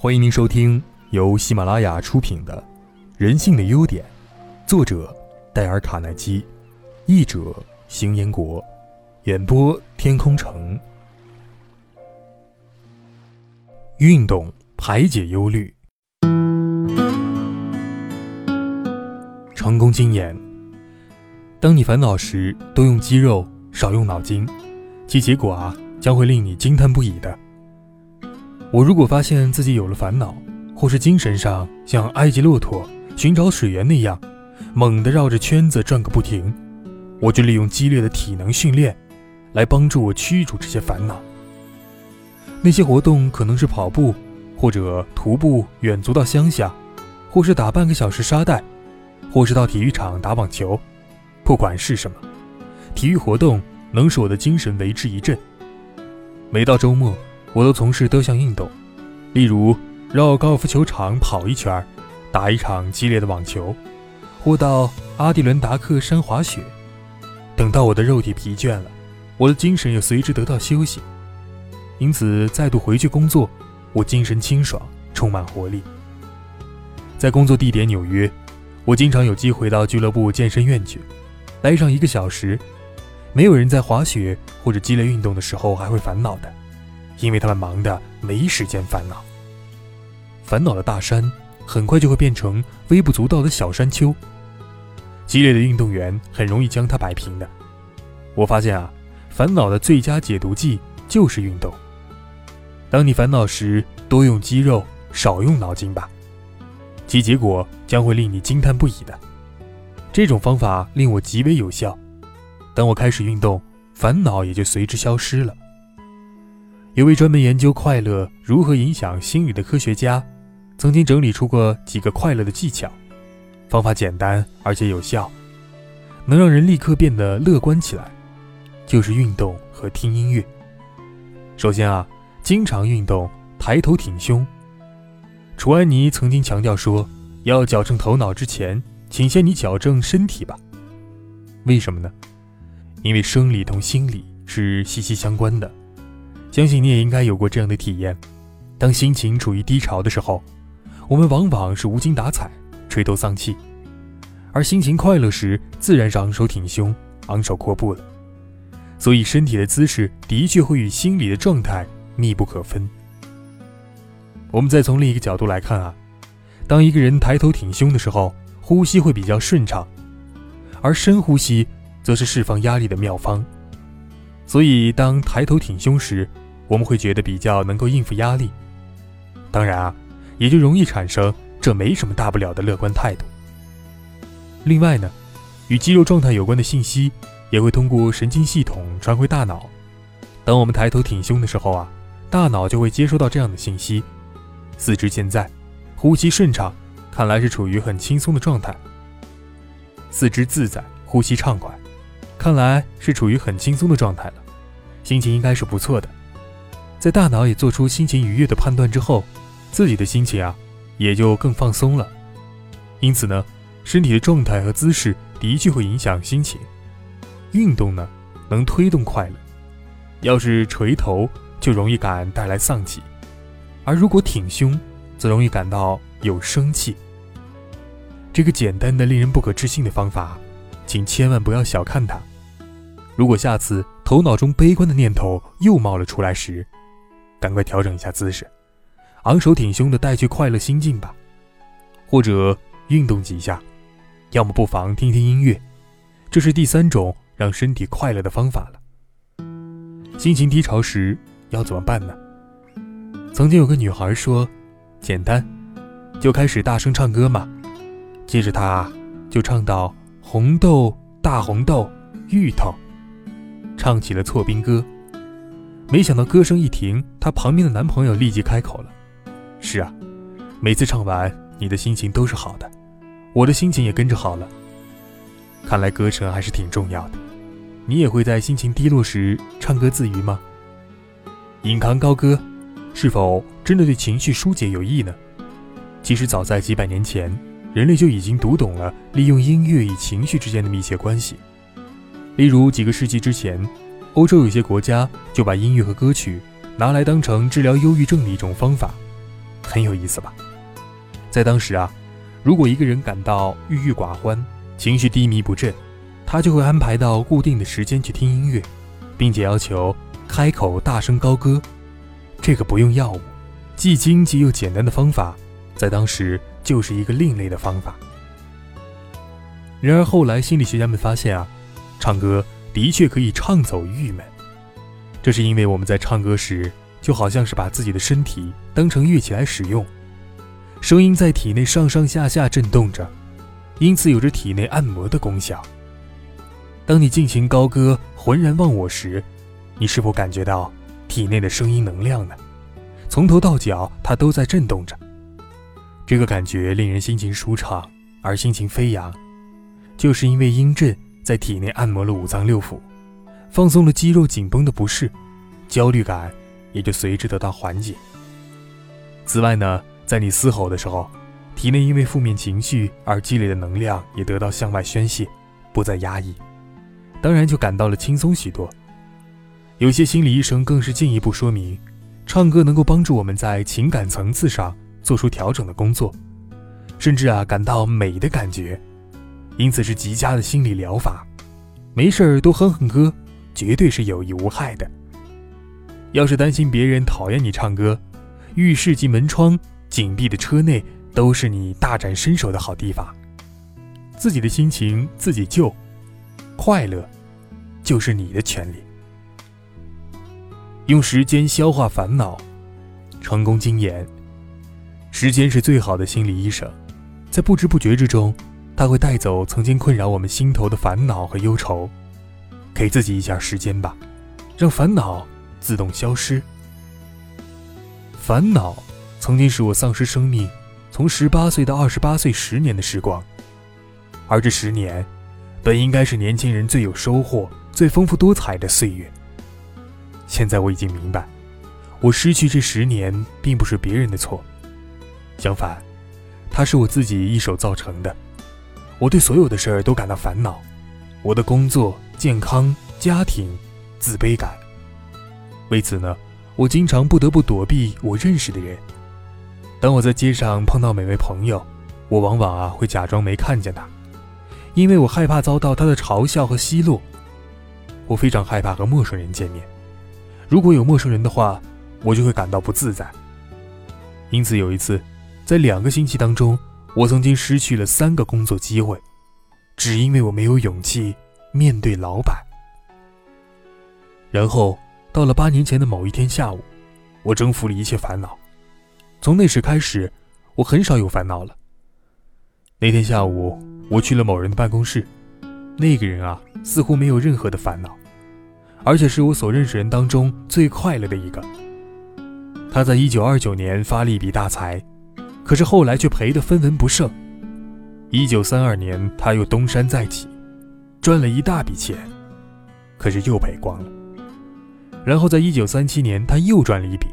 欢迎您收听由喜马拉雅出品的《人性的优点》，作者戴尔·卡耐基，译者邢彦国，演播天空城。运动排解忧虑。成功经验：当你烦恼时，多用肌肉，少用脑筋，其结果啊，将会令你惊叹不已的。我如果发现自己有了烦恼，或是精神上像埃及骆驼寻找水源那样，猛地绕着圈子转个不停，我就利用激烈的体能训练，来帮助我驱逐这些烦恼。那些活动可能是跑步，或者徒步远足到乡下，或是打半个小时沙袋，或是到体育场打网球。不管是什么，体育活动能使我的精神为之一振。每到周末。我都从事多项运动，例如绕高尔夫球场跑一圈，打一场激烈的网球，或到阿迪伦达克山滑雪。等到我的肉体疲倦了，我的精神也随之得到休息。因此，再度回去工作，我精神清爽，充满活力。在工作地点纽约，我经常有机会到俱乐部健身院去，待上一个小时。没有人在滑雪或者激烈运动的时候还会烦恼的。因为他们忙得没时间烦恼，烦恼的大山很快就会变成微不足道的小山丘。激烈的运动员很容易将它摆平的。我发现啊，烦恼的最佳解毒剂就是运动。当你烦恼时，多用肌肉，少用脑筋吧，其结果将会令你惊叹不已的。这种方法令我极为有效。当我开始运动，烦恼也就随之消失了。有位专门研究快乐如何影响心理的科学家，曾经整理出过几个快乐的技巧，方法简单而且有效，能让人立刻变得乐观起来，就是运动和听音乐。首先啊，经常运动，抬头挺胸。楚安妮曾经强调说，要矫正头脑之前，请先你矫正身体吧。为什么呢？因为生理同心理是息息相关的。相信你也应该有过这样的体验：当心情处于低潮的时候，我们往往是无精打采、垂头丧气；而心情快乐时，自然是昂首挺胸、昂首阔步了。所以，身体的姿势的确会与心理的状态密不可分。我们再从另一个角度来看啊，当一个人抬头挺胸的时候，呼吸会比较顺畅，而深呼吸则是释放压力的妙方。所以，当抬头挺胸时，我们会觉得比较能够应付压力。当然啊，也就容易产生这没什么大不了的乐观态度。另外呢，与肌肉状态有关的信息也会通过神经系统传回大脑。当我们抬头挺胸的时候啊，大脑就会接收到这样的信息：四肢健在，呼吸顺畅，看来是处于很轻松的状态；四肢自在，呼吸畅快。看来是处于很轻松的状态了，心情应该是不错的。在大脑也做出心情愉悦的判断之后，自己的心情啊也就更放松了。因此呢，身体的状态和姿势的确会影响心情。运动呢能推动快乐，要是垂头就容易感带来丧气，而如果挺胸，则容易感到有生气。这个简单的令人不可置信的方法，请千万不要小看它。如果下次头脑中悲观的念头又冒了出来时，赶快调整一下姿势，昂首挺胸的带去快乐心境吧，或者运动几下，要么不妨听听音乐，这是第三种让身体快乐的方法了。心情低潮时要怎么办呢？曾经有个女孩说：“简单，就开始大声唱歌嘛。”接着她就唱到“红豆，大红豆，芋头。”唱起了错兵歌，没想到歌声一停，她旁边的男朋友立即开口了：“是啊，每次唱完，你的心情都是好的，我的心情也跟着好了。看来歌声还是挺重要的。你也会在心情低落时唱歌自娱吗？引吭高歌，是否真的对情绪疏解有益呢？其实早在几百年前，人类就已经读懂了利用音乐与情绪之间的密切关系。”例如，几个世纪之前，欧洲有些国家就把音乐和歌曲拿来当成治疗忧郁症的一种方法。很有意思吧？在当时啊，如果一个人感到郁郁寡欢、情绪低迷不振，他就会安排到固定的时间去听音乐，并且要求开口大声高歌。这个不用药物，既经济又简单的方法，在当时就是一个另类的方法。然而后来，心理学家们发现啊，唱歌的确可以唱走郁闷。这是因为我们在唱歌时，就好像是把自己的身体当成乐器来使用，声音在体内上上下下震动着，因此有着体内按摩的功效。当你尽情高歌、浑然忘我时，你是否感觉到体内的声音能量呢？从头到脚，它都在震动着。这个感觉令人心情舒畅，而心情飞扬，就是因为音震在体内按摩了五脏六腑。放松了肌肉紧绷的不适，焦虑感也就随之得到缓解。此外呢，在你嘶吼的时候，体内因为负面情绪而积累的能量也得到向外宣泄，不再压抑，当然就感到了轻松许多。有些心理医生更是进一步说明，唱歌能够帮助我们在情感层次上做出调整的工作，甚至啊感到美的感觉，因此是极佳的心理疗法。没事儿多哼哼歌。绝对是有益无害的。要是担心别人讨厌你唱歌，浴室及门窗、紧闭的车内都是你大展身手的好地方。自己的心情自己救，快乐就是你的权利。用时间消化烦恼，成功经验。时间是最好的心理医生，在不知不觉之中，他会带走曾经困扰我们心头的烦恼和忧愁。给自己一下时间吧，让烦恼自动消失。烦恼曾经使我丧失生命，从十八岁到二十八岁十年的时光，而这十年，本应该是年轻人最有收获、最丰富多彩的岁月。现在我已经明白，我失去这十年并不是别人的错，相反，它是我自己一手造成的。我对所有的事儿都感到烦恼，我的工作。健康、家庭、自卑感。为此呢，我经常不得不躲避我认识的人。当我在街上碰到每位朋友，我往往啊会假装没看见他，因为我害怕遭到他的嘲笑和奚落。我非常害怕和陌生人见面，如果有陌生人的话，我就会感到不自在。因此有一次，在两个星期当中，我曾经失去了三个工作机会，只因为我没有勇气。面对老板，然后到了八年前的某一天下午，我征服了一切烦恼。从那时开始，我很少有烦恼了。那天下午，我去了某人的办公室，那个人啊，似乎没有任何的烦恼，而且是我所认识人当中最快乐的一个。他在一九二九年发了一笔大财，可是后来却赔得分文不剩。一九三二年，他又东山再起。赚了一大笔钱，可是又赔光了。然后在一九三七年，他又赚了一笔，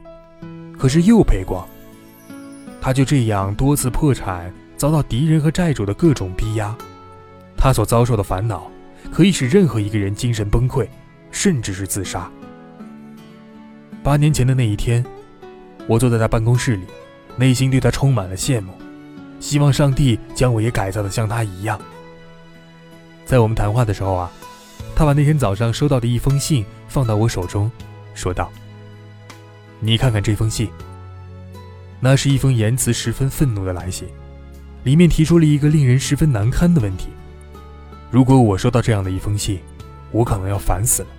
可是又赔光。他就这样多次破产，遭到敌人和债主的各种逼压。他所遭受的烦恼，可以使任何一个人精神崩溃，甚至是自杀。八年前的那一天，我坐在他办公室里，内心对他充满了羡慕，希望上帝将我也改造的像他一样。在我们谈话的时候啊，他把那天早上收到的一封信放到我手中，说道：“你看看这封信。”那是一封言辞十分愤怒的来信，里面提出了一个令人十分难堪的问题。如果我收到这样的一封信，我可能要烦死了。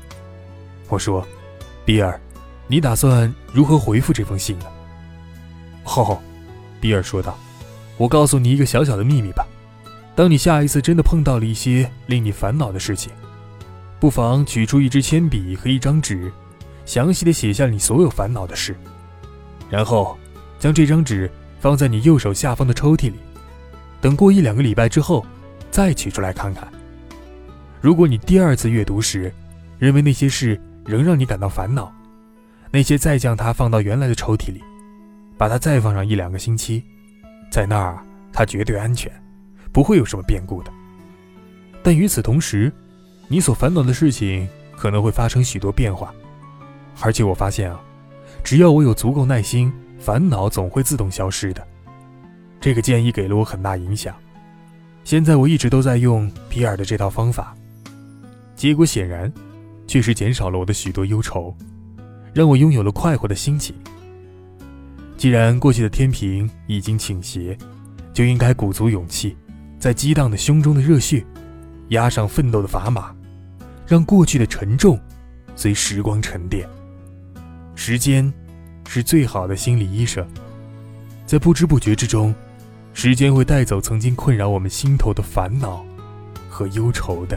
我说：“比尔，你打算如何回复这封信呢？”哦，比尔说道：“我告诉你一个小小的秘密吧。”当你下一次真的碰到了一些令你烦恼的事情，不妨取出一支铅笔和一张纸，详细的写下你所有烦恼的事，然后将这张纸放在你右手下方的抽屉里。等过一两个礼拜之后，再取出来看看。如果你第二次阅读时，认为那些事仍让你感到烦恼，那些再将它放到原来的抽屉里，把它再放上一两个星期，在那儿它绝对安全。不会有什么变故的，但与此同时，你所烦恼的事情可能会发生许多变化。而且我发现啊，只要我有足够耐心，烦恼总会自动消失的。这个建议给了我很大影响。现在我一直都在用比尔的这套方法，结果显然确实减少了我的许多忧愁，让我拥有了快活的心情。既然过去的天平已经倾斜，就应该鼓足勇气，在激荡的胸中的热血，压上奋斗的砝码，让过去的沉重随时光沉淀。时间是最好的心理医生，在不知不觉之中。时间会带走曾经困扰我们心头的烦恼和忧愁的。